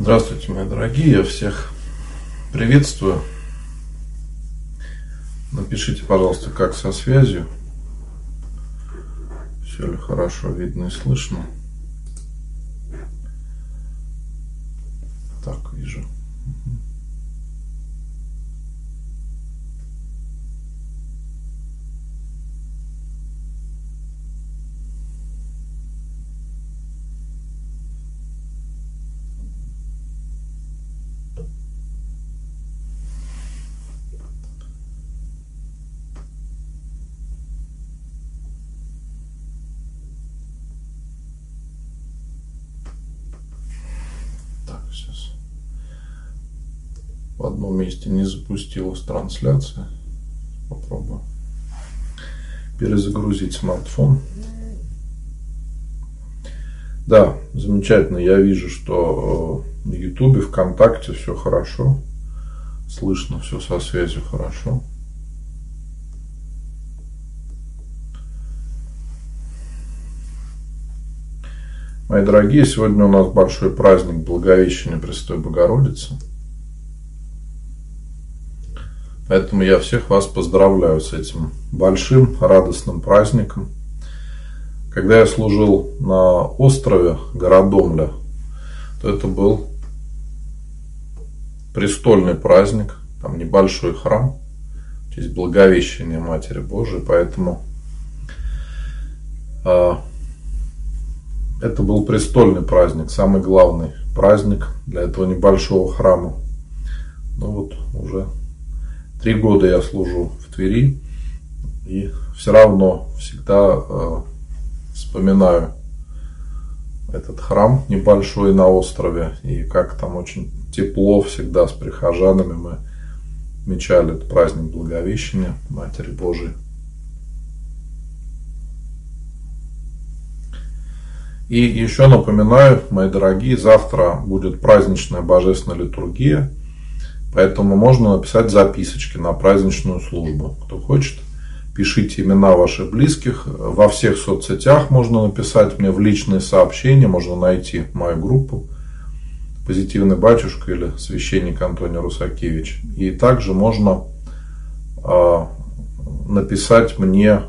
Здравствуйте, мои дорогие, я всех приветствую. Напишите, пожалуйста, как со связью. Все ли хорошо видно и слышно. Так, вижу. В одном месте не запустилась трансляция. Попробую перезагрузить смартфон. Да, замечательно. Я вижу, что на Ютубе, ВКонтакте все хорошо. Слышно все со связью хорошо. Мои дорогие, сегодня у нас большой праздник Благовещения Престой Богородицы – Поэтому я всех вас поздравляю с этим большим радостным праздником. Когда я служил на острове Городомля, то это был престольный праздник, там небольшой храм, в честь Благовещения Матери Божией, поэтому э, это был престольный праздник, самый главный праздник для этого небольшого храма. Ну вот уже Три года я служу в Твери, и все равно всегда э, вспоминаю этот храм небольшой на острове, и как там очень тепло всегда с прихожанами мы мечали этот праздник Благовещения Матери Божией. И еще напоминаю, мои дорогие, завтра будет праздничная божественная литургия – Поэтому можно написать записочки на праздничную службу. Кто хочет, пишите имена ваших близких. Во всех соцсетях можно написать мне в личные сообщения, можно найти мою группу «Позитивный батюшка» или «Священник Антоний Русакевич». И также можно э, написать мне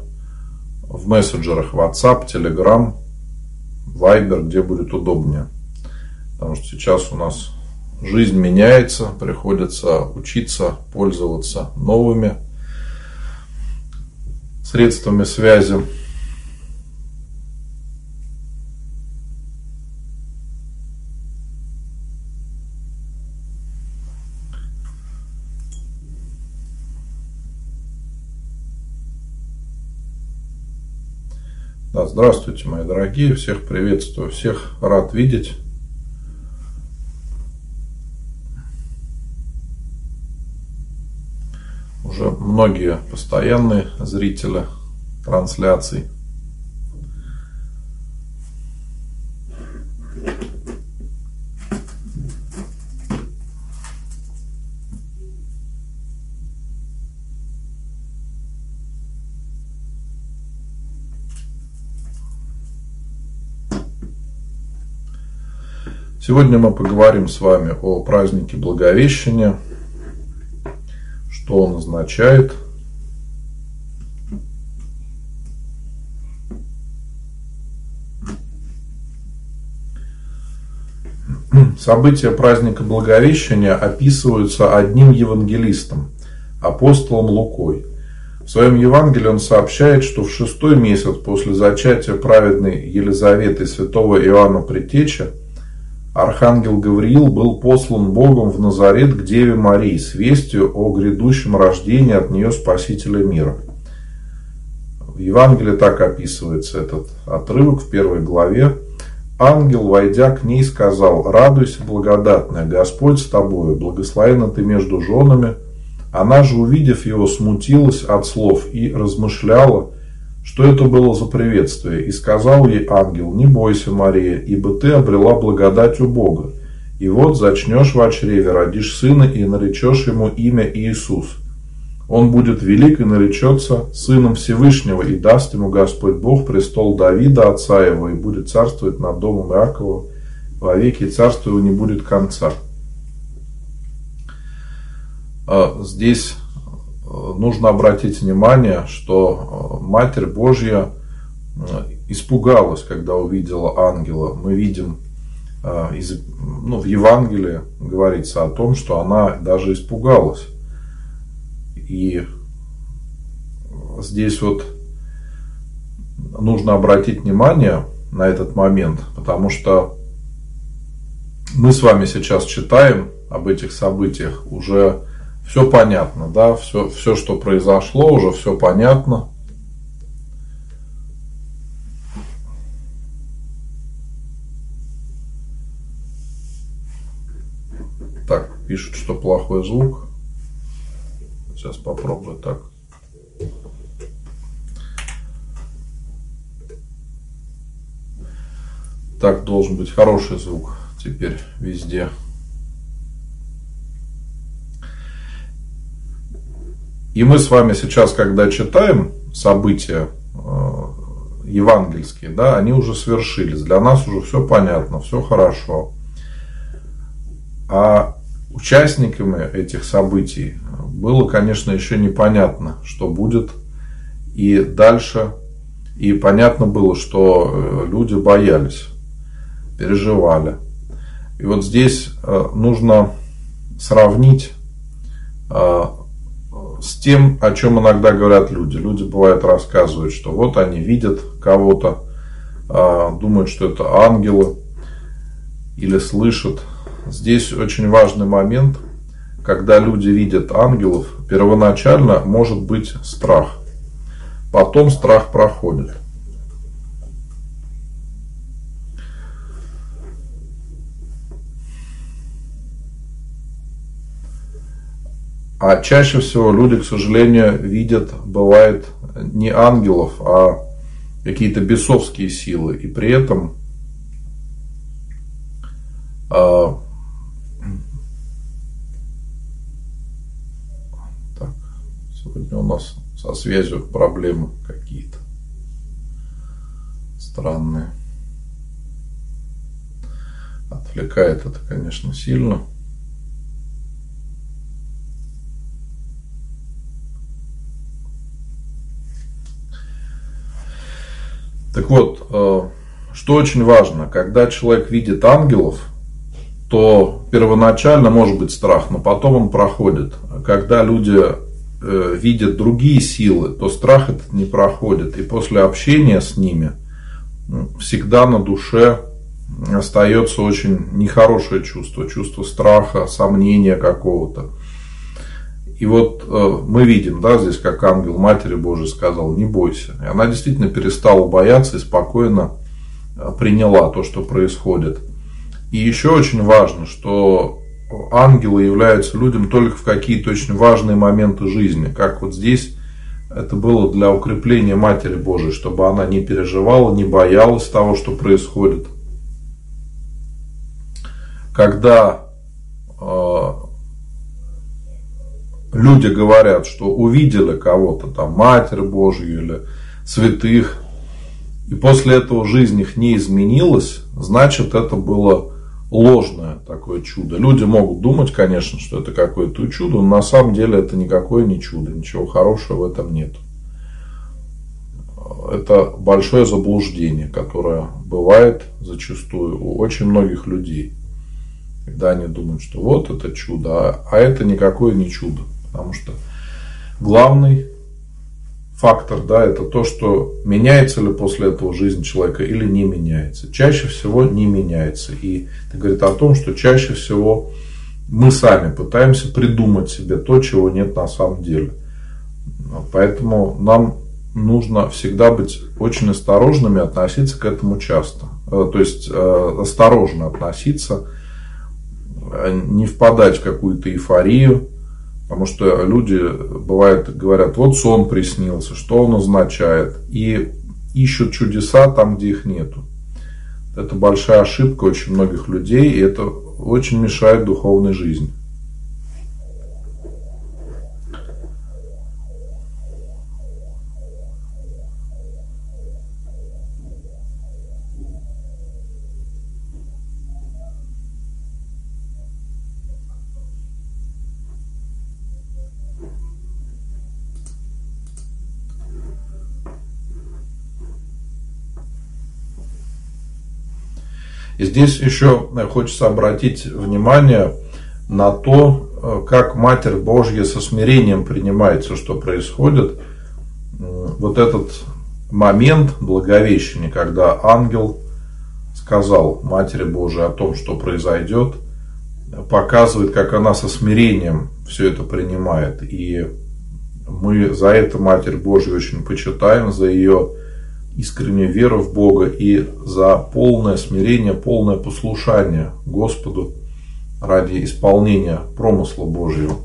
в мессенджерах WhatsApp, Telegram, Viber, где будет удобнее. Потому что сейчас у нас жизнь меняется, приходится учиться пользоваться новыми средствами связи. Да, здравствуйте, мои дорогие, всех приветствую, всех рад видеть. Уже многие постоянные зрители трансляций. Сегодня мы поговорим с вами о празднике Благовещения – что он означает. События праздника Благовещения описываются одним евангелистом, апостолом Лукой. В своем Евангелии он сообщает, что в шестой месяц после зачатия праведной Елизаветы святого Иоанна Притеча Архангел Гавриил был послан Богом в Назарет к Деве Марии с вестью о грядущем рождении от нее Спасителя мира. В Евангелии так описывается этот отрывок в первой главе. Ангел, войдя к ней, сказал, «Радуйся, благодатная, Господь с тобою, благословена ты между женами». Она же, увидев его, смутилась от слов и размышляла, что это было за приветствие? И сказал ей ангел, не бойся, Мария, ибо ты обрела благодать у Бога. И вот зачнешь в чреве, родишь сына и наречешь ему имя Иисус. Он будет велик и наречется сыном Всевышнего, и даст ему Господь Бог престол Давида, отца его, и будет царствовать над домом Иакова во веки царства его не будет конца. А, здесь нужно обратить внимание, что э, Матерь Божья э, испугалась, когда увидела ангела. Мы видим из, ну, в Евангелии говорится о том, что она даже испугалась. И здесь вот нужно обратить внимание на этот момент, потому что мы с вами сейчас читаем об этих событиях, уже все понятно, да, все, все, что произошло, уже все понятно. Так, пишут, что плохой звук. Сейчас попробую так. Так должен быть хороший звук теперь везде. И мы с вами сейчас, когда читаем события э, евангельские, да, они уже свершились. Для нас уже все понятно, все хорошо. А участниками этих событий было, конечно, еще непонятно, что будет. И дальше, и понятно было, что э, люди боялись переживали. И вот здесь э, нужно сравнить с тем, о чем иногда говорят люди. Люди бывают рассказывают, что вот они видят кого-то, э, думают, что это ангелы или слышат. Здесь очень важный момент, когда люди видят ангелов, первоначально может быть страх. Потом страх проходит. А чаще всего люди, к сожалению, видят, бывает, не ангелов, а какие-то бесовские силы. И при этом а, так, сегодня у нас со связью проблемы какие-то странные. Отвлекает это, конечно, сильно. Так вот, э, что очень важно, когда человек видит ангелов, то первоначально может быть страх, но потом он проходит. Когда люди э, видят другие силы, то страх этот не проходит. И после общения с ними всегда на душе остается очень нехорошее чувство, чувство страха, сомнения какого-то. И вот э, мы видим, да, здесь как ангел Матери Божией сказал, не бойся. И она действительно перестала бояться и спокойно э, приняла то, что происходит. И еще очень важно, что ангелы являются людям только в какие-то очень важные моменты жизни. Как вот здесь это было для укрепления Матери Божией, чтобы она не переживала, не боялась того, что происходит. Когда э, люди говорят, что увидели кого-то, там, Матерь Божью или святых, и после этого жизнь их не изменилась, значит, это было ложное такое чудо. Люди могут думать, конечно, что это какое-то чудо, но на самом деле это никакое не чудо, ничего хорошего в этом нет. Это большое заблуждение, которое бывает зачастую у очень многих людей. Когда они думают, что вот это чудо, а это никакое не чудо. Потому что главный фактор, да, это то, что меняется ли после этого жизнь человека или не меняется. Чаще всего не меняется. И это говорит о том, что чаще всего мы сами пытаемся придумать себе то, чего нет на самом деле. Поэтому нам нужно всегда быть очень осторожными, относиться к этому часто. Э, то есть э, осторожно относиться, э, не впадать в какую-то эйфорию, Потому что люди, бывает, говорят, вот сон приснился, что он означает. И ищут чудеса там, где их нету. Это большая ошибка очень многих людей, и это очень мешает духовной жизни. И здесь еще хочется обратить внимание на то, э, как Матерь Божья со смирением принимает все, что происходит. Вот этот момент Благовещения, когда ангел сказал Матери Божией о том, что произойдет, показывает, как она со смирением все это принимает. И мы за это Матерь Божью очень почитаем, за ее искреннюю веру в Бога и за полное смирение, полное послушание Господу ради исполнения промысла Божьего.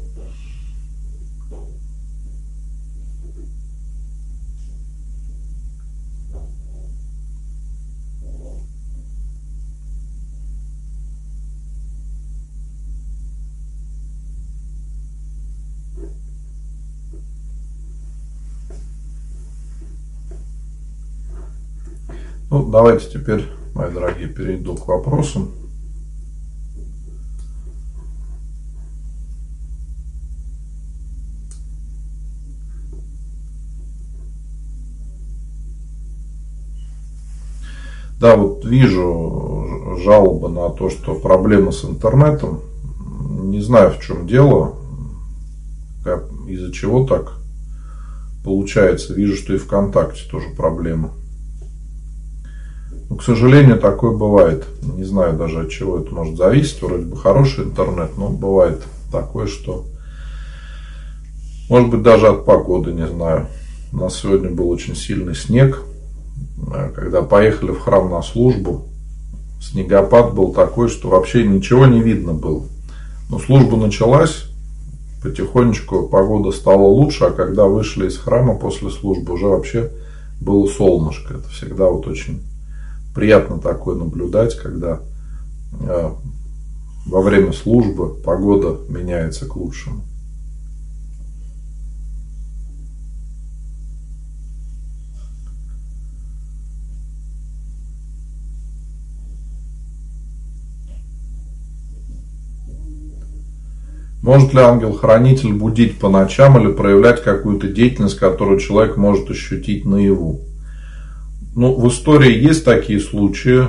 Ну, давайте теперь, мои дорогие, перейду к вопросам. Да, вот вижу жалобы на то, что проблемы с интернетом. Не знаю, в чем дело, из-за чего так получается. Вижу, что и ВКонтакте тоже проблемы. Но, к сожалению, такое бывает. Не знаю даже от чего это может зависеть. Вроде бы хороший интернет, но бывает такое, что может быть даже от погоды, не знаю. У нас сегодня был очень сильный снег. Э, когда поехали в храм на службу, снегопад был такой, что вообще ничего не видно было. Но служба началась, потихонечку погода стала лучше, а когда вышли из храма после службы, уже вообще было солнышко. Это всегда вот очень приятно такое наблюдать, когда э, во время службы погода меняется к лучшему. Может ли ангел-хранитель будить по ночам или проявлять какую-то деятельность, которую человек может ощутить наяву? Ну, в истории есть такие случаи,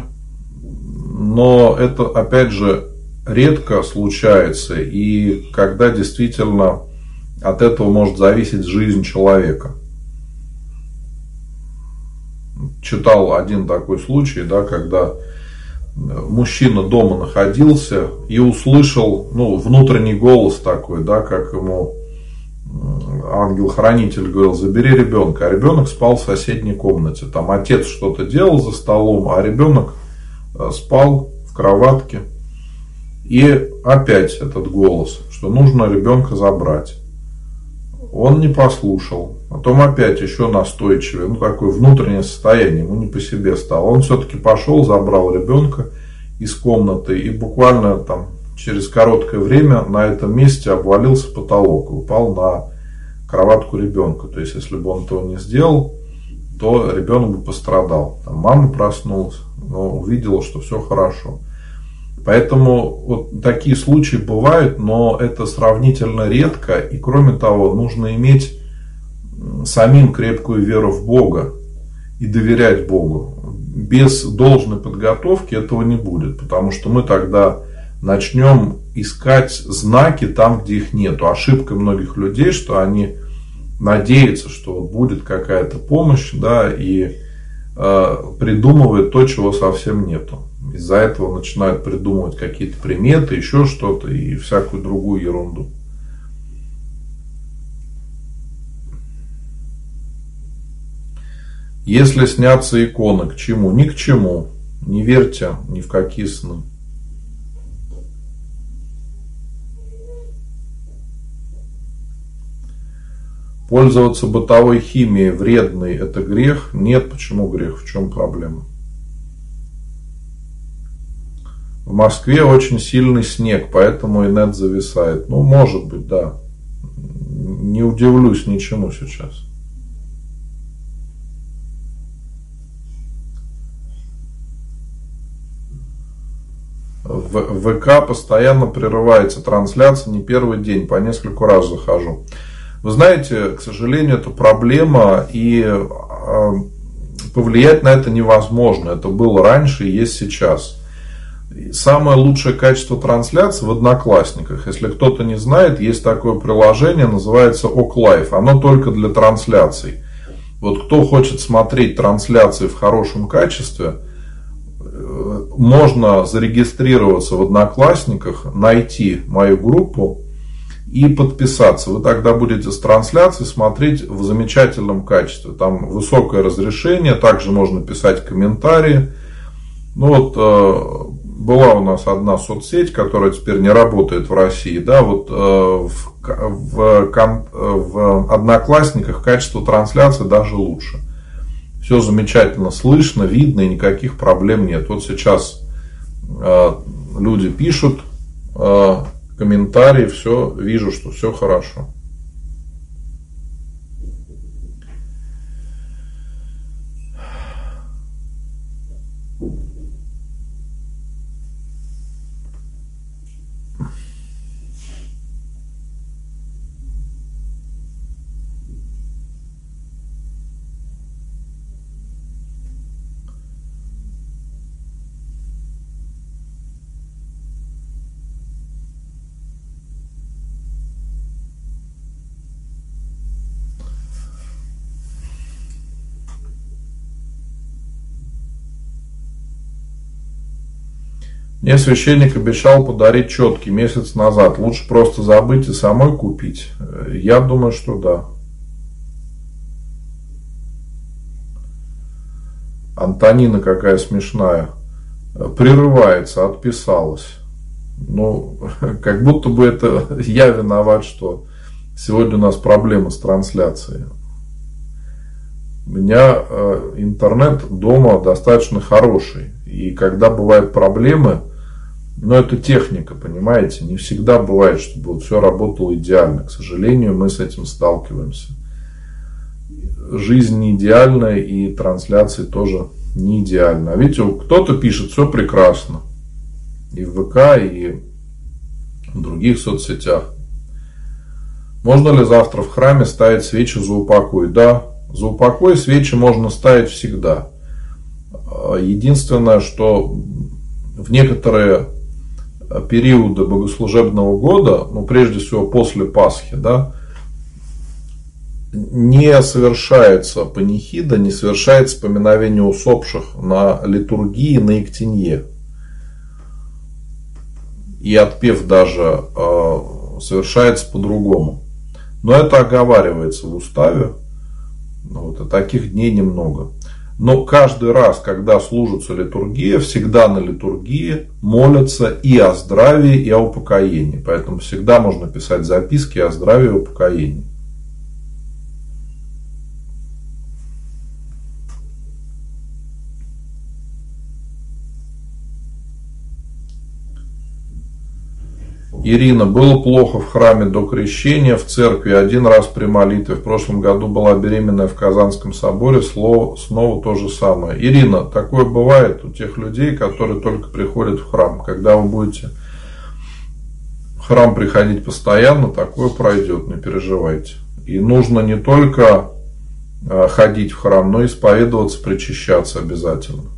но это, опять же, редко случается, и когда действительно от этого может зависеть жизнь человека. Читал один такой случай, да, когда мужчина дома находился и услышал ну, внутренний голос такой, да, как ему ангел-хранитель говорил, забери ребенка. А ребенок спал в соседней комнате. Там отец что-то делал за столом, а ребенок э, спал в кроватке. И опять этот голос, что нужно ребенка забрать. Он не послушал. Потом опять еще настойчивее. Ну, такое внутреннее состояние. Ему не по себе стало. Он все-таки пошел, забрал ребенка из комнаты. И буквально там через короткое время на этом месте обвалился потолок. Упал на кроватку ребенка. То есть, если бы он этого не сделал, то ребенок бы пострадал. Там мама проснулась, но увидела, что все хорошо. Поэтому вот такие случаи бывают, но это сравнительно редко. И кроме того, нужно иметь самим крепкую веру в Бога и доверять Богу. Без должной подготовки этого не будет, потому что мы тогда начнем искать знаки там, где их нету. Ошибка многих людей, что они надеются, что будет какая-то помощь, да, и э, придумывают то, чего совсем нету. Из-за этого начинают придумывать какие-то приметы, еще что-то и всякую другую ерунду. Если снятся иконы, к чему? Ни к чему. Не верьте ни в какие сны. Пользоваться бытовой химией вредной – это грех? Нет. Почему грех? В чем проблема? В Москве очень сильный снег, поэтому и нет зависает. Ну, может быть, да. Не удивлюсь ничему сейчас. В ВК постоянно прерывается трансляция, не первый день, по нескольку раз захожу. Вы знаете, к сожалению, это проблема, и а, повлиять на это невозможно. Это было раньше и есть сейчас. Самое лучшее качество трансляции в Одноклассниках. Если кто-то не знает, есть такое приложение, называется OkLive. Оно только для трансляций. Вот кто хочет смотреть трансляции в хорошем качестве, э, можно зарегистрироваться в Одноклассниках, найти мою группу и подписаться. Вы тогда будете с трансляции смотреть в замечательном качестве. Там высокое разрешение, также можно писать комментарии. Ну вот э, была у нас одна соцсеть, которая теперь не работает в России, да, вот э, в, в, в Одноклассниках качество трансляции даже лучше. Все замечательно слышно, видно и никаких проблем нет. Вот сейчас э, люди пишут комментарии, все, вижу, что все хорошо. Мне священник обещал подарить четкий месяц назад. Лучше просто забыть и самой купить. Я думаю, что да. Антонина какая смешная. Прерывается, отписалась. Ну, как будто бы это я виноват, что сегодня у нас проблемы с трансляцией. У меня э, интернет дома достаточно хороший. И когда бывают проблемы, но это техника, понимаете? Не всегда бывает, чтобы вот все работало идеально. К сожалению, мы с этим сталкиваемся. Жизнь не идеальная и трансляции тоже не идеально. А видите, кто-то пишет, все прекрасно. И в ВК, и в других соцсетях. Можно ли завтра в храме ставить свечи за упокой? Да, за упокой свечи можно ставить всегда. Единственное, что в некоторые периода богослужебного года, ну, прежде всего после Пасхи, да, не совершается панихида, не совершается поминовение усопших на литургии, на Иктинье. И отпев даже э, совершается по-другому. Но это оговаривается в уставе. Вот, и таких дней немного. Но каждый раз, когда служится литургия, всегда на литургии молятся и о здравии, и о упокоении. Поэтому всегда можно писать записки о здравии и упокоении. Ирина, было плохо в храме до крещения, в церкви один раз при молитве. В прошлом году была беременная в Казанском соборе, слово, снова то же самое. Ирина, такое бывает у тех людей, которые только приходят в храм. Когда вы будете в храм приходить постоянно, такое пройдет, не переживайте. И нужно не только а, ходить в храм, но и исповедоваться, причащаться обязательно.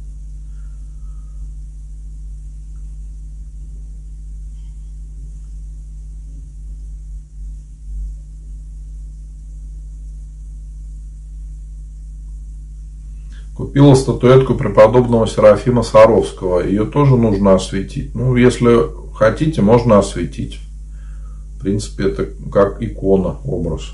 Купила статуэтку преподобного Серафима Саровского. Ее тоже нужно осветить. Ну, если хотите, можно осветить. В принципе, это как икона, образ.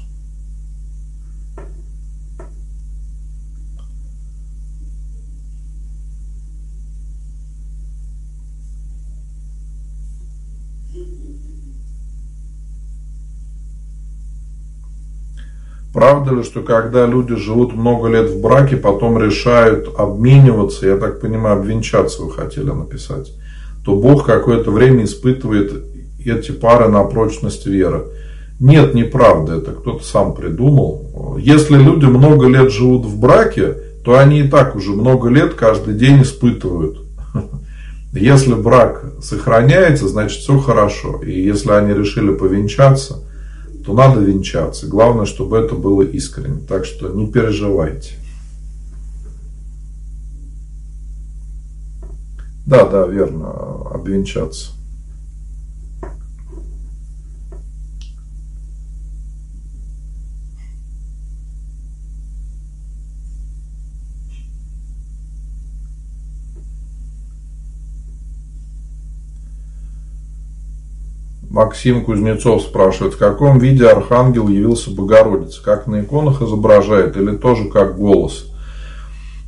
Правда ли, что когда люди живут много лет в браке, потом решают обмениваться, я так понимаю, обвенчаться вы хотели написать, то Бог какое-то время испытывает эти пары на прочность веры. Нет, неправда, это кто-то сам придумал. Если люди много лет живут в браке, то они и так уже много лет каждый день испытывают. Если брак сохраняется, значит все хорошо. И если они решили повенчаться – то надо венчаться. Главное, чтобы это было искренне. Так что не переживайте. Да, да, верно, обвенчаться. Максим Кузнецов спрашивает, в каком виде архангел явился Богородице? Как на иконах изображает или тоже как голос?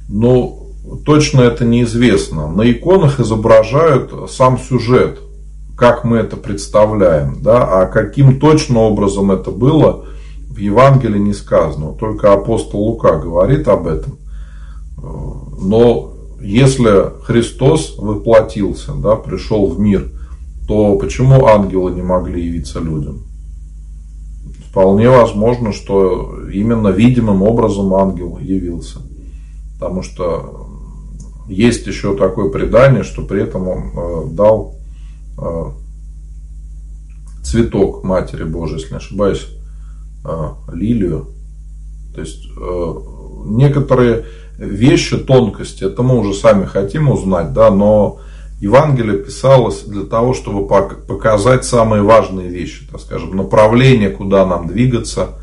Ну, точно это неизвестно. На иконах изображают сам сюжет, как мы это представляем. Да? А каким точно образом это было, в Евангелии не сказано. Только апостол Лука говорит об этом. Но если Христос воплотился, да, пришел в мир – то почему ангелы не могли явиться людям? Вполне возможно, что именно видимым образом ангел явился. Потому что есть еще такое предание, что при этом он э, дал э, цветок Матери Божией, если не ошибаюсь, э, лилию. То есть некоторые вещи, тонкости, это мы уже сами хотим узнать, да, но Евангелие писалось для того, чтобы показать самые важные вещи, так скажем, направление, куда нам двигаться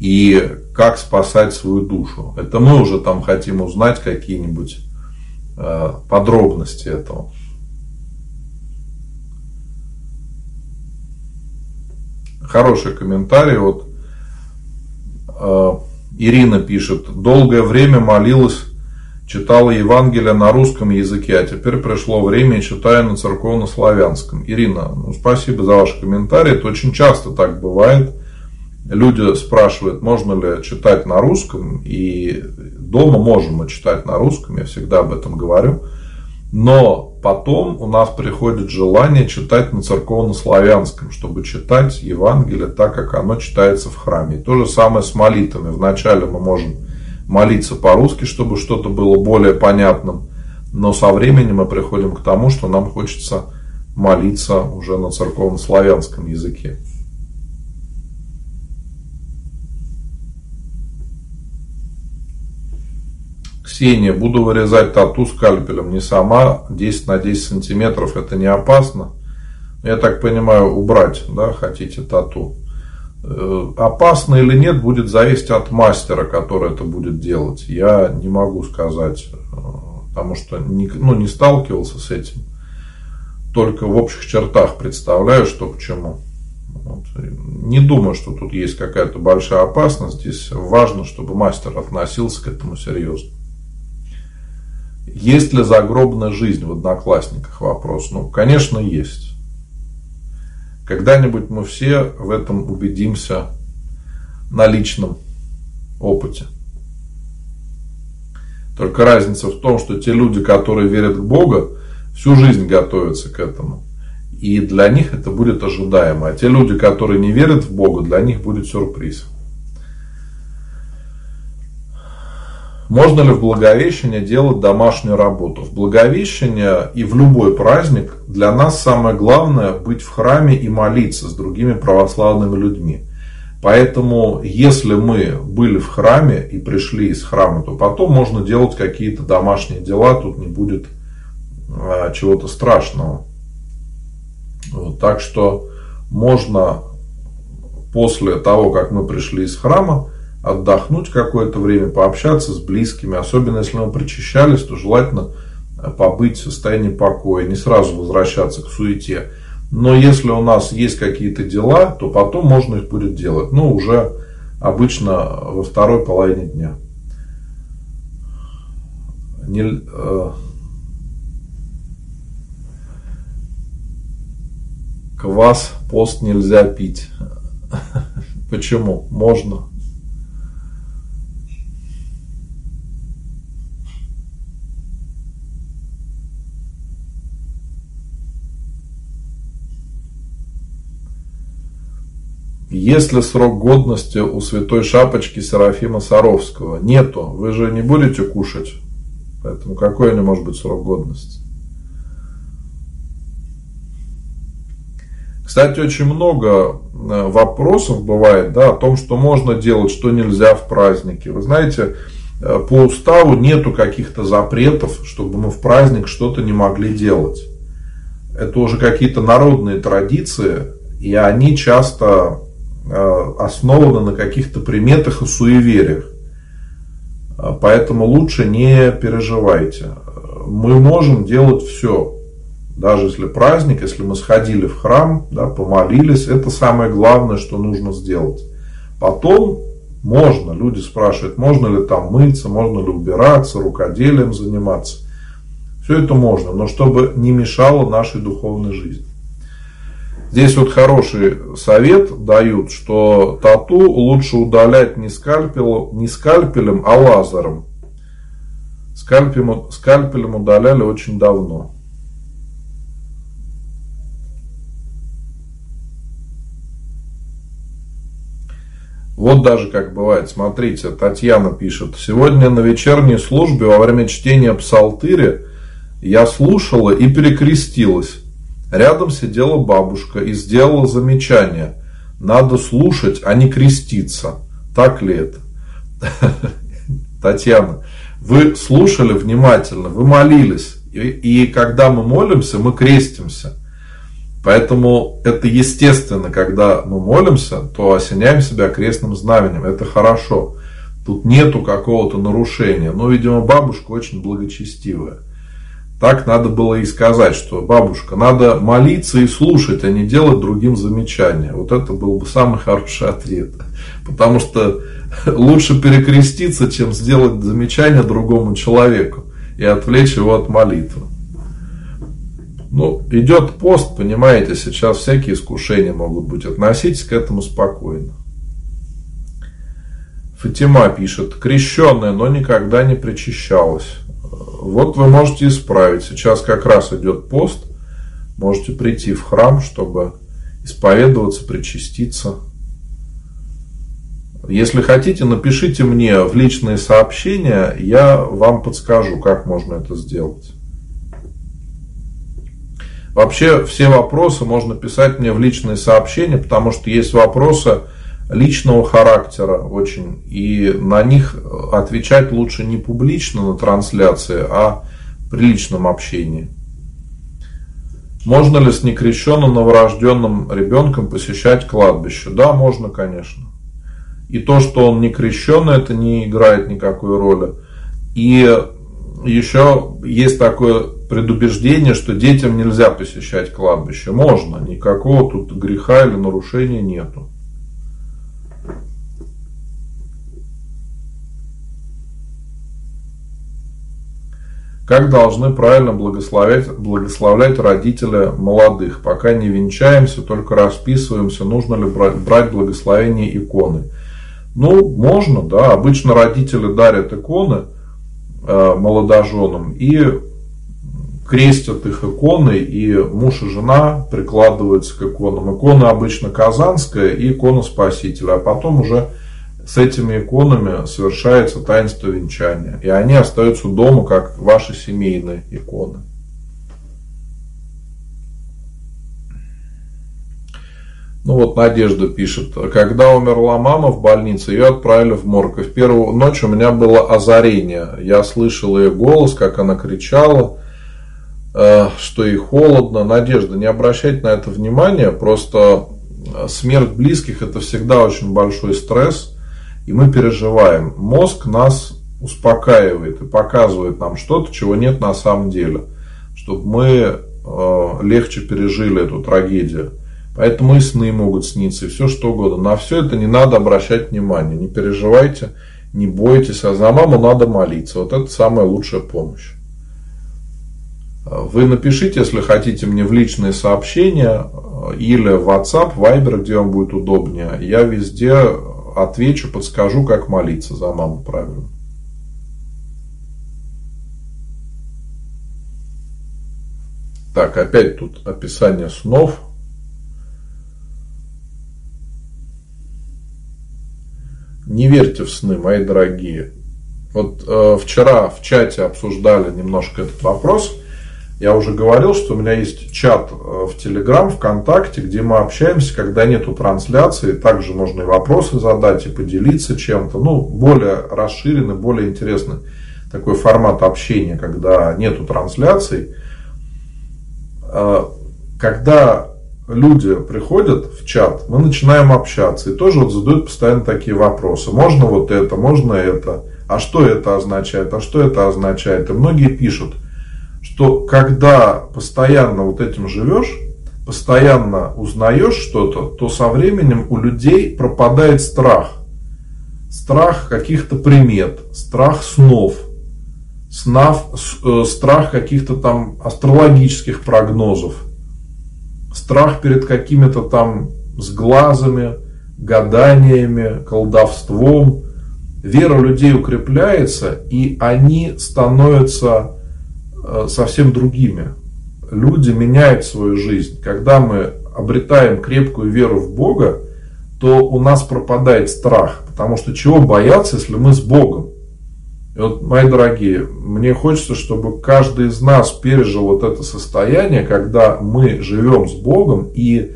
и как спасать свою душу. Это мы уже там хотим узнать какие-нибудь э, подробности этого. Хороший комментарий. Вот э, Ирина пишет, долгое время молилась читала Евангелие на русском языке, а теперь пришло время читаю на церковно-славянском. Ирина, ну, спасибо за ваш комментарий. Это очень часто так бывает. Люди спрашивают, можно ли читать на русском, и дома можем мы читать на русском, я всегда об этом говорю. Но потом у нас приходит желание читать на церковно-славянском, чтобы читать Евангелие так, как оно читается в храме. И то же самое с молитвами. Вначале мы можем молиться по-русски, чтобы что-то было более понятным. Но со временем мы приходим к тому, что нам хочется молиться уже на церковно-славянском языке. Ксения, буду вырезать тату скальпелем. Не сама, 10 на 10 сантиметров, это не опасно. Я так понимаю, убрать, да, хотите тату. Э, опасно или нет, будет зависеть от мастера, который это будет делать. Я не могу сказать, э, потому что не, ну, не сталкивался с этим. Только в общих чертах представляю, что к чему. Вот. Не думаю, что тут есть какая-то большая опасность. Здесь важно, чтобы мастер относился к этому серьезно. Есть ли загробная жизнь в одноклассниках? Вопрос. Ну, конечно, есть. Когда-нибудь мы все в этом убедимся на личном опыте. Только разница в том, что те люди, которые верят в Бога, всю жизнь готовятся к этому. И для них это будет ожидаемо. А те люди, которые не верят в Бога, для них будет сюрприз. Можно ли в Благовещение делать домашнюю работу? В Благовещение и в любой праздник для нас самое главное быть в храме и молиться с другими православными людьми. Поэтому, если мы были в храме и пришли из храма, то потом можно делать какие-то домашние дела, тут не будет а, чего-то страшного. Вот, так что можно после того, как мы пришли из храма, отдохнуть какое-то время, пообщаться с близкими. Особенно если мы причащались, то желательно э, побыть в состоянии покоя, не сразу возвращаться к суете. Но если у нас есть какие-то дела, то потом можно их будет делать. Ну, уже обычно во второй половине дня. Не, э, квас пост нельзя пить. Почему? Можно. Есть ли срок годности у святой шапочки Серафима Саровского? Нету. Вы же не будете кушать. Поэтому какой не может быть срок годности? Кстати, очень много э, вопросов бывает да, о том, что можно делать, что нельзя в празднике. Вы знаете, э, по уставу нету каких-то запретов, чтобы мы в праздник что-то не могли делать. Это уже какие-то народные традиции, и они часто э, основаны на каких-то приметах и суевериях. Поэтому лучше не переживайте. Мы можем делать все. Даже если праздник, если мы сходили в храм, да, помолились, это самое главное, что нужно сделать. Потом можно, люди спрашивают, можно ли там мыться, можно ли убираться, рукоделием заниматься. Все это можно, но чтобы не мешало нашей духовной жизни. Здесь вот хороший совет дают, что тату лучше удалять не скальпелем, не скальпелем а лазером. Скальпелем, скальпелем удаляли очень давно. Вот даже как бывает, смотрите, Татьяна пишет. Сегодня на вечерней службе во время чтения псалтыри я слушала и перекрестилась. Рядом сидела бабушка и сделала замечание. Надо слушать, а не креститься. Так ли это? Татьяна, вы слушали внимательно, вы молились. И, и когда мы молимся, мы крестимся. Поэтому это естественно, когда мы молимся, то осеняем себя крестным знаменем. Это хорошо. Тут нету какого-то нарушения. Но, видимо, бабушка очень благочестивая. Так надо было и сказать, что бабушка, надо молиться и слушать, а не делать другим замечания. Вот это был бы самый хороший ответ. Потому что лучше перекреститься, чем сделать замечание другому человеку и отвлечь его от молитвы. Ну, идет пост, понимаете, сейчас всякие искушения могут быть. Относитесь к этому спокойно. Фатима пишет, крещенная, но никогда не причащалась. Вот вы можете исправить. Сейчас как раз идет пост. Можете прийти в храм, чтобы исповедоваться, причаститься. Если хотите, напишите мне в личные сообщения, я вам подскажу, как можно это сделать. Вообще все вопросы можно писать мне в личные сообщения, потому что есть вопросы личного характера очень, и на них отвечать лучше не публично на трансляции, а при личном общении. Можно ли с некрещенным новорожденным ребенком посещать кладбище? Да, можно, конечно. И то, что он не крещенный, это не играет никакой роли. И еще есть такое предубеждение, что детям нельзя посещать кладбище. Можно, никакого тут греха или нарушения нету. Как должны правильно благословлять, благословлять родители молодых? Пока не венчаемся, только расписываемся, нужно ли брать благословение иконы. Ну, можно, да. Обычно родители дарят иконы э, молодоженам и крестят их иконы, и муж и жена прикладываются к иконам. Икона обычно казанская и икона Спасителя, а потом уже с этими иконами совершается таинство венчания. И они остаются дома, как ваши семейные иконы. Ну вот Надежда пишет, когда умерла мама в больнице, ее отправили в морг. И в первую ночь у меня было озарение. Я слышал ее голос, как она кричала, э, что ей холодно. Надежда, не обращайте на это внимания, просто э, смерть близких это всегда очень большой стресс, и мы переживаем. Мозг нас успокаивает и показывает нам что-то, чего нет на самом деле, чтобы мы э, легче пережили эту трагедию. Поэтому и сны могут сниться, и все что угодно. На все это не надо обращать внимание. Не переживайте, не бойтесь. А за маму надо молиться. Вот это самая лучшая помощь. Вы напишите, если хотите, мне в личные сообщения или в WhatsApp, Viber, где вам будет удобнее. Я везде отвечу, подскажу, как молиться за маму правильно. Так, опять тут описание снов. Не верьте в сны, мои дорогие. Вот э, вчера в чате обсуждали немножко этот вопрос. Я уже говорил, что у меня есть чат э, в Телеграм, ВКонтакте, где мы общаемся, когда нету трансляции. Также можно и вопросы задать, и поделиться чем-то. Ну, более расширенный, более интересный такой формат общения, когда нету трансляций. Э, когда люди приходят в чат, мы начинаем общаться и тоже вот задают постоянно такие вопросы. Можно вот это, можно это, а что это означает, а что это означает. И многие пишут, что когда постоянно вот этим живешь, постоянно узнаешь что-то, то со временем у людей пропадает страх. Страх каких-то примет, страх снов, снав, э, страх каких-то там астрологических прогнозов, страх перед какими-то там сглазами, гаданиями, колдовством. Вера людей укрепляется, и они становятся совсем другими. Люди меняют свою жизнь. Когда мы обретаем крепкую веру в Бога, то у нас пропадает страх. Потому что чего бояться, если мы с Богом? И вот, мои дорогие, мне хочется, чтобы каждый из нас пережил вот это состояние, когда мы живем с Богом, и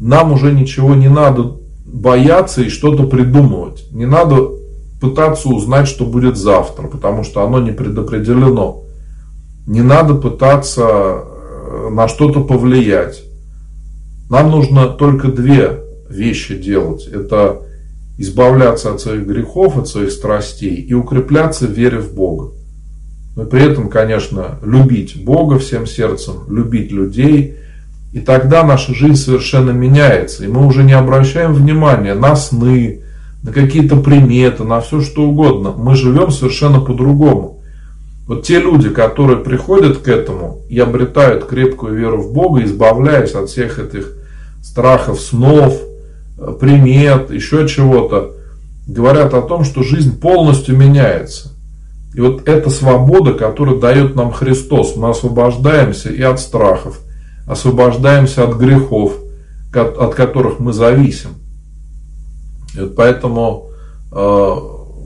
нам уже ничего не надо бояться и что-то придумывать. Не надо пытаться узнать, что будет завтра, потому что оно не предопределено. Не надо пытаться э, на что-то повлиять. Нам нужно только две вещи делать. Это избавляться от своих грехов, от своих страстей и укрепляться в вере в Бога. Но при этом, конечно, любить Бога всем сердцем, любить людей. И тогда наша жизнь совершенно меняется. И мы уже не обращаем внимания на сны, на какие-то приметы, на все что угодно. Мы живем совершенно по-другому. Вот те люди, которые приходят к этому и обретают крепкую веру в Бога, избавляясь от всех этих страхов, снов, э, примет, еще чего-то, говорят о том, что жизнь полностью меняется. И вот эта свобода, которую дает нам Христос, мы освобождаемся и от страхов, освобождаемся от грехов, от которых мы зависим. И вот поэтому э,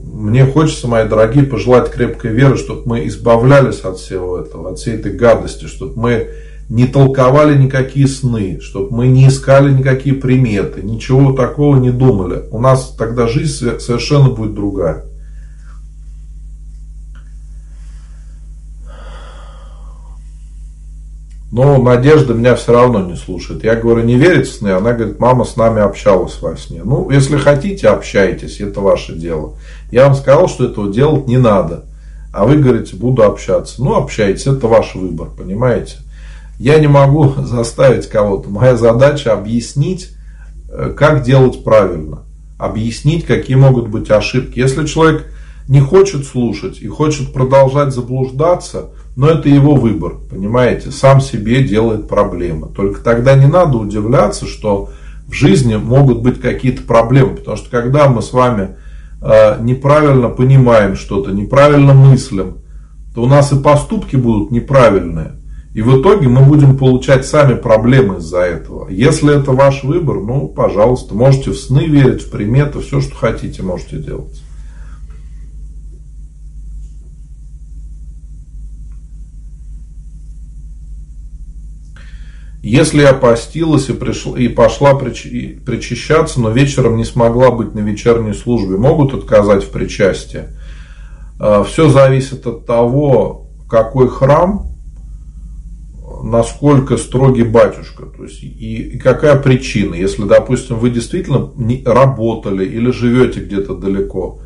мне хочется, мои дорогие, пожелать крепкой веры, чтобы мы избавлялись от всего этого, от всей этой гадости, чтобы мы не толковали никакие сны, чтобы мы не искали никакие приметы, ничего такого не думали. У нас тогда жизнь совершенно будет другая. Но Надежда меня все равно не слушает. Я говорю, не верит в сны? Она говорит, мама с нами общалась во сне. Ну, если хотите, общайтесь, это ваше дело. Я вам сказал, что этого делать не надо. А вы говорите, буду общаться. Ну, общайтесь, это ваш выбор, понимаете? Я не могу заставить кого-то. Моя задача объяснить, э, как делать правильно. Объяснить, какие могут быть ошибки. Если человек не хочет слушать и хочет продолжать заблуждаться, но это его выбор, понимаете, сам себе делает проблемы. Только тогда не надо удивляться, что в жизни могут быть какие-то проблемы, потому что когда мы с вами э, неправильно понимаем что-то, неправильно мыслим, то у нас и поступки будут неправильные. И в итоге мы будем получать сами проблемы из-за этого. Если это ваш выбор, ну, пожалуйста, можете в сны верить, в приметы, все, что хотите, можете делать. Если я постилась и, пришла, и пошла причащаться, но вечером не смогла быть на вечерней службе, могут отказать в причастии? А, Все зависит от того, какой храм, насколько строгий батюшка, то есть и, и какая причина. Если, допустим, вы действительно не работали или живете где-то далеко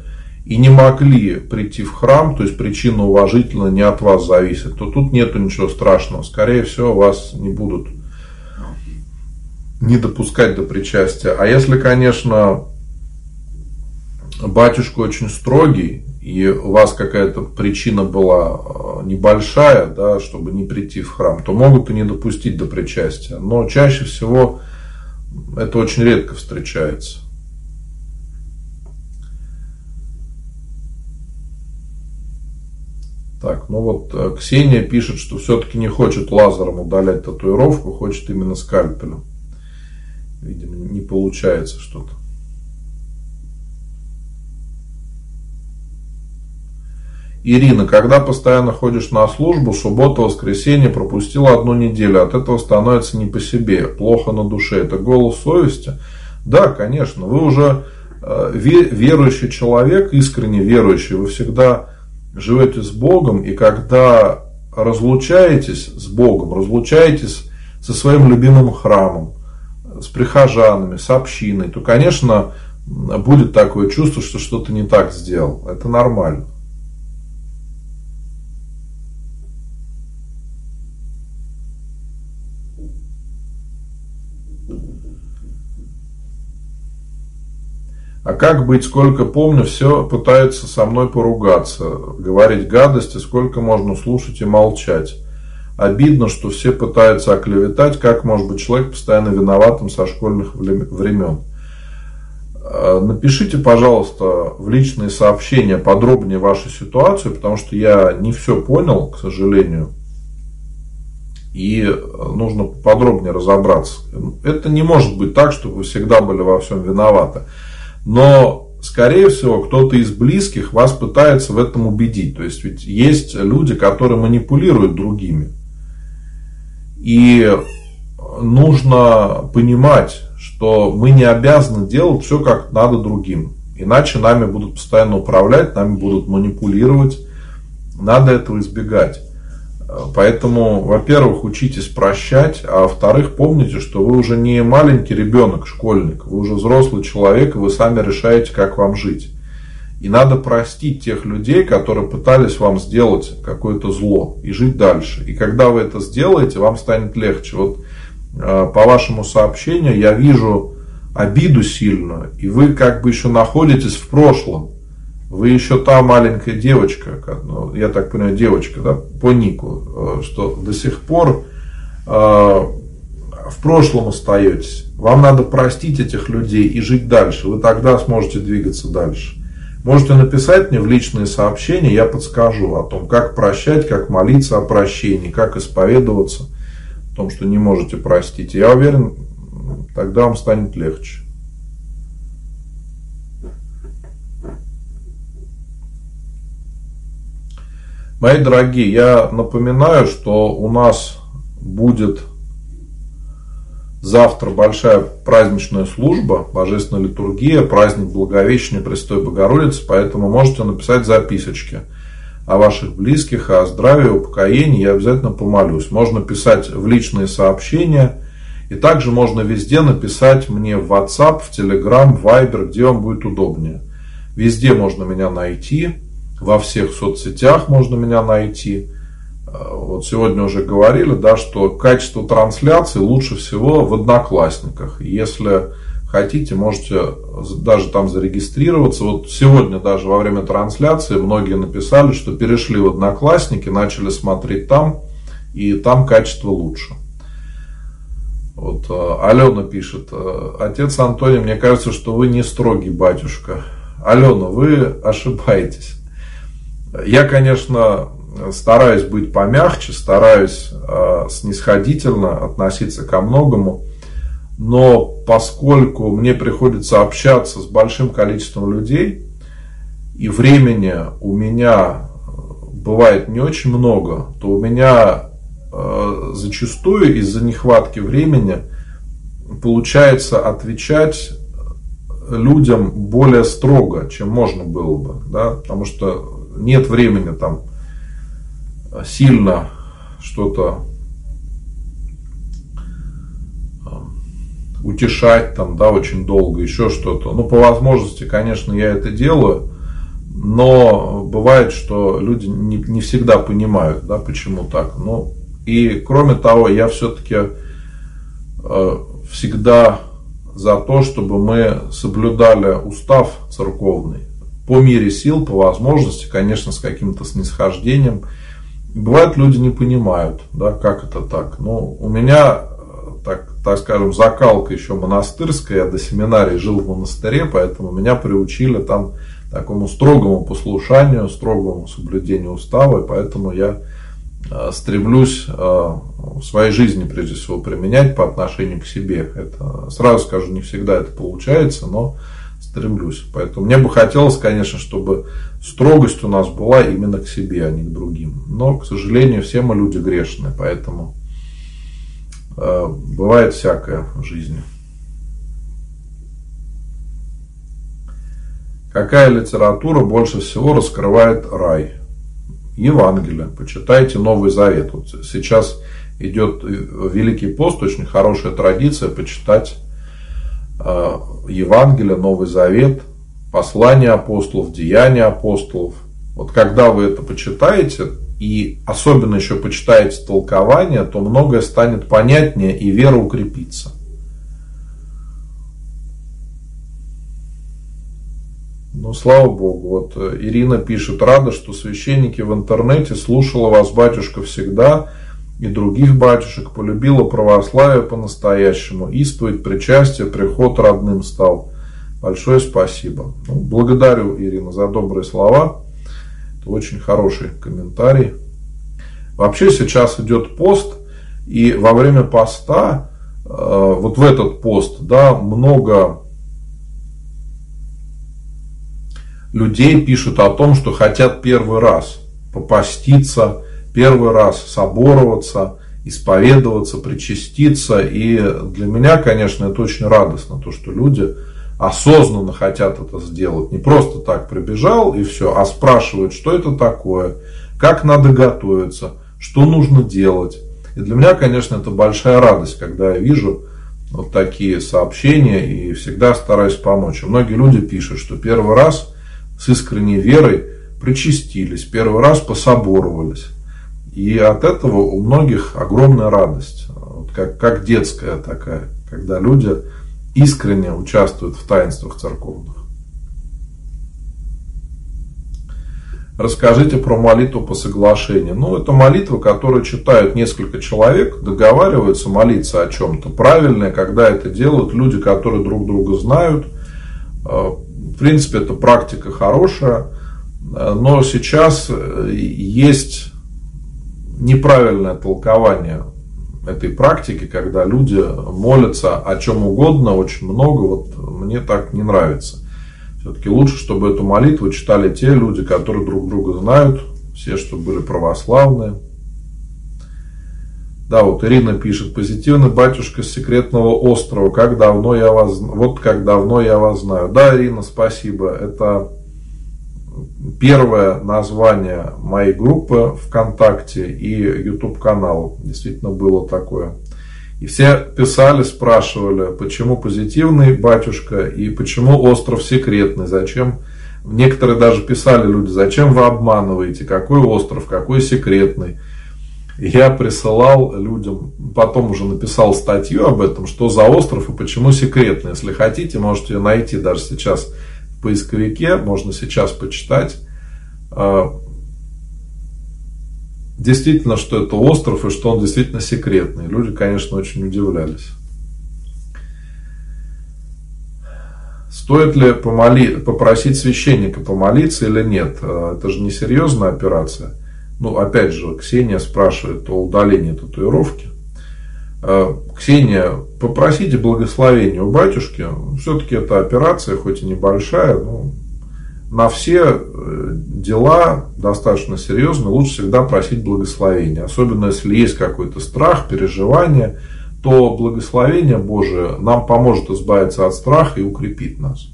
и не могли прийти в храм, то есть причина уважительно не от вас зависит, то тут нету ничего страшного. Скорее всего, вас не будут не допускать до причастия. А если, конечно, батюшка очень строгий, и у вас какая-то причина была э, небольшая, да, чтобы не прийти в храм, то могут и не допустить до причастия. Но чаще всего это очень редко встречается. Так, ну вот э, Ксения пишет, что все-таки не хочет лазером удалять татуировку, хочет именно скальпелем. Видимо, не получается что-то. Ирина, когда постоянно ходишь на службу, суббота, воскресенье, пропустила одну неделю, от этого становится не по себе, плохо на душе. Это голос совести? Да, конечно. Вы уже э, верующий человек, искренне верующий, вы всегда живете с Богом, и когда разлучаетесь с Богом, разлучаетесь со своим любимым храмом, с прихожанами, с общиной, то, конечно, будет такое чувство, что что-то не так сделал. Это нормально. А как быть, сколько помню, все пытаются со мной поругаться, говорить гадости, сколько можно слушать и молчать. Обидно, что все пытаются оклеветать, как может быть человек постоянно виноватым со школьных времен. А, напишите, пожалуйста, в личные сообщения подробнее вашу ситуацию, потому что я не все понял, к сожалению. И нужно подробнее разобраться. Это не может быть так, чтобы вы всегда были во всем виноваты. Но, скорее всего, кто-то из близких вас пытается в этом убедить. То есть, ведь есть люди, которые манипулируют другими. И нужно понимать, что мы не обязаны делать все, как надо другим. Иначе нами будут постоянно управлять, нами будут манипулировать. Надо этого избегать. Поэтому, во-первых, учитесь прощать, а во-вторых, помните, что вы уже не маленький ребенок, школьник, вы уже взрослый человек, и вы сами решаете, как вам жить. И надо простить тех людей, которые пытались вам сделать какое-то зло и жить дальше. И когда вы это сделаете, вам станет легче. Вот э, по вашему сообщению я вижу обиду сильную, и вы как бы еще находитесь в прошлом. Вы еще та маленькая девочка, ну, я так понимаю, девочка, да, по нику, э, что до сих пор э, в прошлом остаетесь. Вам надо простить этих людей и жить дальше. Вы тогда сможете двигаться дальше. Можете написать мне в личные сообщения, я подскажу о том, как прощать, как молиться о прощении, как исповедоваться о том, что не можете простить. Я уверен, тогда вам станет легче. Мои дорогие, я напоминаю, что у нас будет завтра большая праздничная служба, божественная литургия, праздник Благовещения Престой Богородицы, поэтому можете написать записочки о ваших близких, о здравии, о покоении, я обязательно помолюсь. Можно писать в личные сообщения, и также можно везде написать мне в WhatsApp, в Telegram, в Viber, где вам будет удобнее. Везде можно меня найти, во всех соцсетях можно меня найти. Э, вот сегодня уже говорили, да, что качество трансляции лучше всего в Одноклассниках. Если хотите, можете даже там зарегистрироваться. Вот сегодня даже во время трансляции многие написали, что перешли в Одноклассники, начали смотреть там, и там качество лучше. Вот э, Алена пишет, «Э, отец Антоний, мне кажется, что вы не строгий батюшка. Алена, вы ошибаетесь. Я, конечно, стараюсь быть помягче, стараюсь э, снисходительно относиться ко многому, но поскольку мне приходится общаться с большим количеством людей, и времени у меня бывает не очень много, то у меня э, зачастую из-за нехватки времени получается отвечать людям более строго, чем можно было бы, да, потому что нет времени там сильно что-то а, утешать там, да, очень долго, еще что-то. Ну, по возможности, конечно, я это делаю, но бывает, что люди не, не всегда понимают, да, почему так. Ну, и кроме того, я все-таки э, всегда за то, чтобы мы соблюдали устав церковный по мере сил, по возможности, конечно, с каким-то снисхождением. Бывает, люди не понимают, да, как это так. Но у меня, так, так скажем, закалка еще монастырская, я до семинарии жил в монастыре, поэтому меня приучили там такому строгому послушанию, строгому соблюдению устава, и поэтому я э, стремлюсь э, в своей жизни, прежде всего, применять по отношению к себе. Это, сразу скажу, не всегда это получается, но стремлюсь. Поэтому мне бы хотелось, конечно, чтобы строгость у нас была именно к себе, а не к другим. Но, к сожалению, все мы люди грешные, поэтому э, бывает всякое в жизни. Какая литература больше всего раскрывает рай? Евангелие. Почитайте Новый Завет. Вот сейчас идет Великий пост, очень хорошая традиция почитать э, Евангелие, Новый Завет, послания апостолов, деяния апостолов. Вот когда вы это почитаете, и особенно еще почитаете толкование, то многое станет понятнее и вера укрепится. Ну, слава богу. Вот э, Ирина пишет, рада, что священники в интернете слушала вас, батюшка, всегда, и других батюшек, полюбила православие по-настоящему, исповедь, причастие, приход родным стал. Большое спасибо. Ну, благодарю, Ирина, за добрые слова. Это очень хороший комментарий. Вообще сейчас идет пост, и во время поста, э, вот в этот пост, да, много людей пишут о том, что хотят первый раз попаститься, первый раз собороваться, исповедоваться, причаститься. И для меня, конечно, это очень радостно, то, что люди осознанно хотят это сделать. Не просто так прибежал и все, а спрашивают, что это такое, как надо готовиться, что нужно делать. И для меня, конечно, это большая радость, когда я вижу вот такие сообщения и всегда стараюсь помочь. И многие люди пишут, что первый раз с искренней верой причастились, первый раз пособоровались. И от этого у многих огромная радость, вот как, как детская такая, когда люди искренне участвуют в таинствах церковных. Расскажите про молитву по соглашению. Ну, это молитва, которую читают несколько человек, договариваются молиться о чем-то. Правильное, когда это делают люди, которые друг друга знают. Э, в принципе, это практика хорошая, э, но сейчас э, есть неправильное толкование этой практики, когда люди молятся о чем угодно, очень много, вот мне так не нравится. Все-таки лучше, чтобы эту молитву читали те люди, которые друг друга знают, все, что были православные. Да, вот Ирина пишет, позитивный батюшка с секретного острова, как давно я вас, вот как давно я вас знаю. Да, Ирина, спасибо, это первое название моей группы ВКонтакте и YouTube канала. Действительно было такое. И все писали, спрашивали, почему позитивный батюшка и почему остров секретный, зачем Некоторые даже писали люди, зачем вы обманываете, какой остров, какой секретный. Я присылал людям, потом уже написал статью об этом, что за остров и почему секретный. Если хотите, можете ее найти даже сейчас поисковике, можно сейчас почитать. А, действительно, что это остров и что он действительно секретный. Люди, конечно, очень удивлялись. Стоит ли помоли, попросить священника помолиться или нет? А, это же не серьезная операция. Ну, опять же, Ксения спрашивает о удалении татуировки. А, Ксения, попросите благословения у батюшки. Все-таки это операция, хоть и небольшая, но на все э, дела достаточно серьезно лучше всегда просить благословения. Особенно если есть какой-то страх, переживание, то благословение Божие нам поможет избавиться от страха и укрепит нас.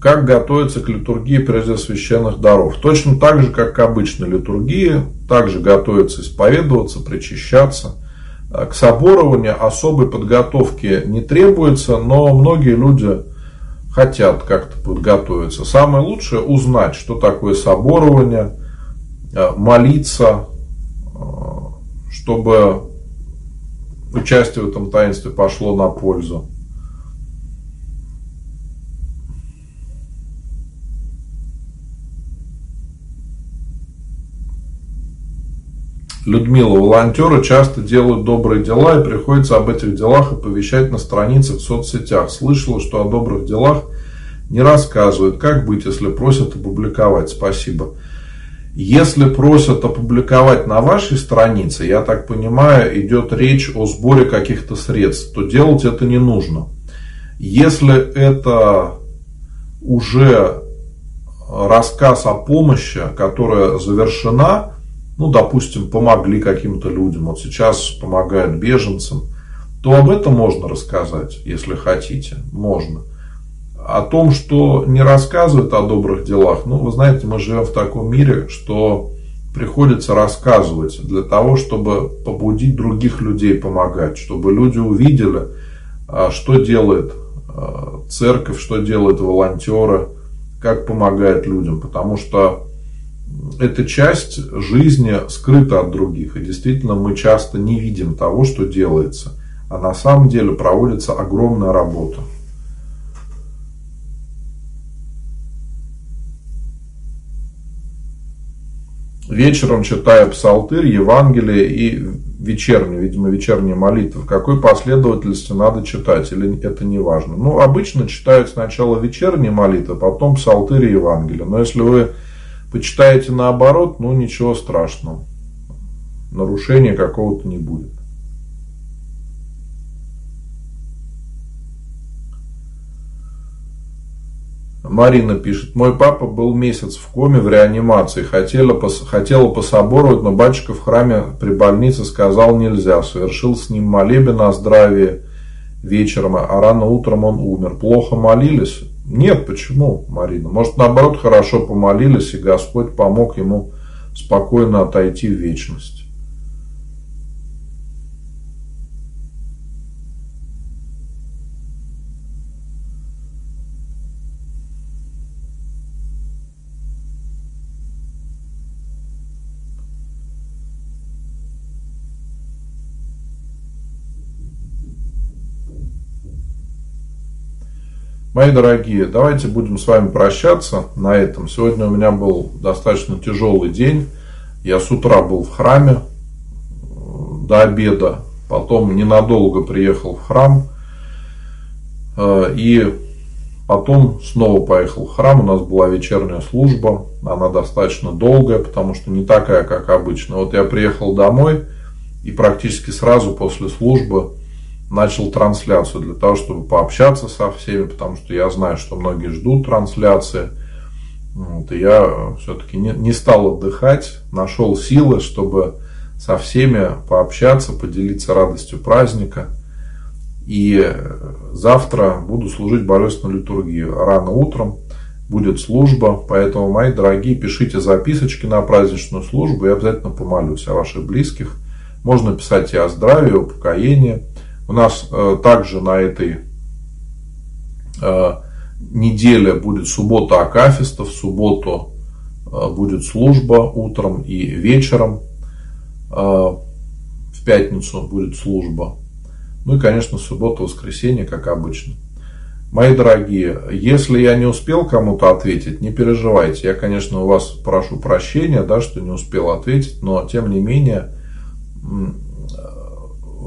Как готовиться к литургии прежде священных даров? Точно так же, как к обычной литургии, также готовиться исповедоваться, причащаться. А к соборованию особой подготовки не требуется, но многие люди хотят как-то подготовиться. Самое лучшее узнать, что такое соборование, а, молиться, а, чтобы участие в этом таинстве пошло на пользу. Людмила, волонтеры часто делают добрые дела и приходится об этих делах оповещать на страницах в соцсетях. Слышала, что о добрых делах не рассказывают. Как быть, если просят опубликовать? Спасибо. Если просят опубликовать на вашей странице, я так понимаю, идет речь о сборе каких-то средств, то делать это не нужно. Если это уже рассказ о помощи, которая завершена, ну, допустим, помогли каким-то людям, вот сейчас помогают беженцам, то об этом можно рассказать, если хотите, можно. О том, что не рассказывают о добрых делах, ну, вы знаете, мы живем в таком мире, что приходится рассказывать для того, чтобы побудить других людей помогать, чтобы люди увидели, а, что делает а, церковь, что делают волонтеры, как помогает людям, потому что эта часть жизни скрыта от других. И действительно мы часто не видим того, что делается. А на самом деле проводится огромная работа. Вечером читая псалтырь, Евангелие и вечернюю, видимо, вечерние молитвы. В какой последовательности надо читать, или это не важно. Ну, обычно читают сначала вечерние молитвы, потом псалтырь и Евангелие. Но если вы почитаете наоборот, ну, ничего страшного. Нарушения какого-то не будет. Марина пишет, мой папа был месяц в коме в реанимации, хотела, хотела пособоровать, но батюшка в храме при больнице сказал нельзя, совершил с ним молебен о здравии вечером, а рано утром он умер. Плохо молились? Нет, почему, Марина? Может, наоборот, хорошо помолились, и Господь помог ему спокойно отойти в вечность. Мои дорогие, давайте будем с вами прощаться на этом. Сегодня у меня был достаточно тяжелый день. Я с утра был в храме э, до обеда, потом ненадолго приехал в храм э, и потом снова поехал в храм. У нас была вечерняя служба, она достаточно долгая, потому что не такая, как обычно. Вот я приехал домой и практически сразу после службы начал трансляцию для того, чтобы пообщаться со всеми, потому что я знаю, что многие ждут трансляции. Вот, и я все-таки не, не стал отдыхать, нашел силы, чтобы со всеми пообщаться, поделиться радостью праздника. И завтра буду служить божественную литургию. Рано утром будет служба, поэтому, мои дорогие, пишите записочки на праздничную службу, я обязательно помолюсь о ваших близких. Можно писать и о здравии, о покоении – у нас э, также на этой э, неделе будет суббота Акафиста, в субботу э, будет служба утром и вечером, в пятницу будет служба. Ну и, конечно, суббота, воскресенье, как обычно. Мои дорогие, если я не успел кому-то ответить, не переживайте. Я, конечно, у вас прошу прощения, да, что не успел ответить, но тем не менее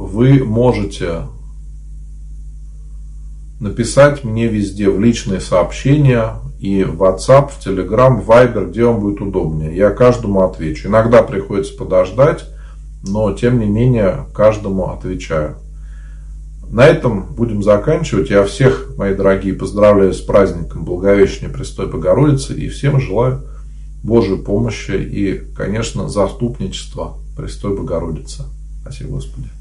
вы можете написать мне везде в личные сообщения и в WhatsApp, в Telegram, в Viber, где вам будет удобнее. Я каждому отвечу. Иногда приходится подождать, но тем не менее каждому отвечаю. На этом будем заканчивать. Я всех, мои дорогие, поздравляю с праздником Благовещения Престой Богородицы и всем желаю Божьей помощи и, конечно, заступничества Престой Богородицы. Спасибо, Господи.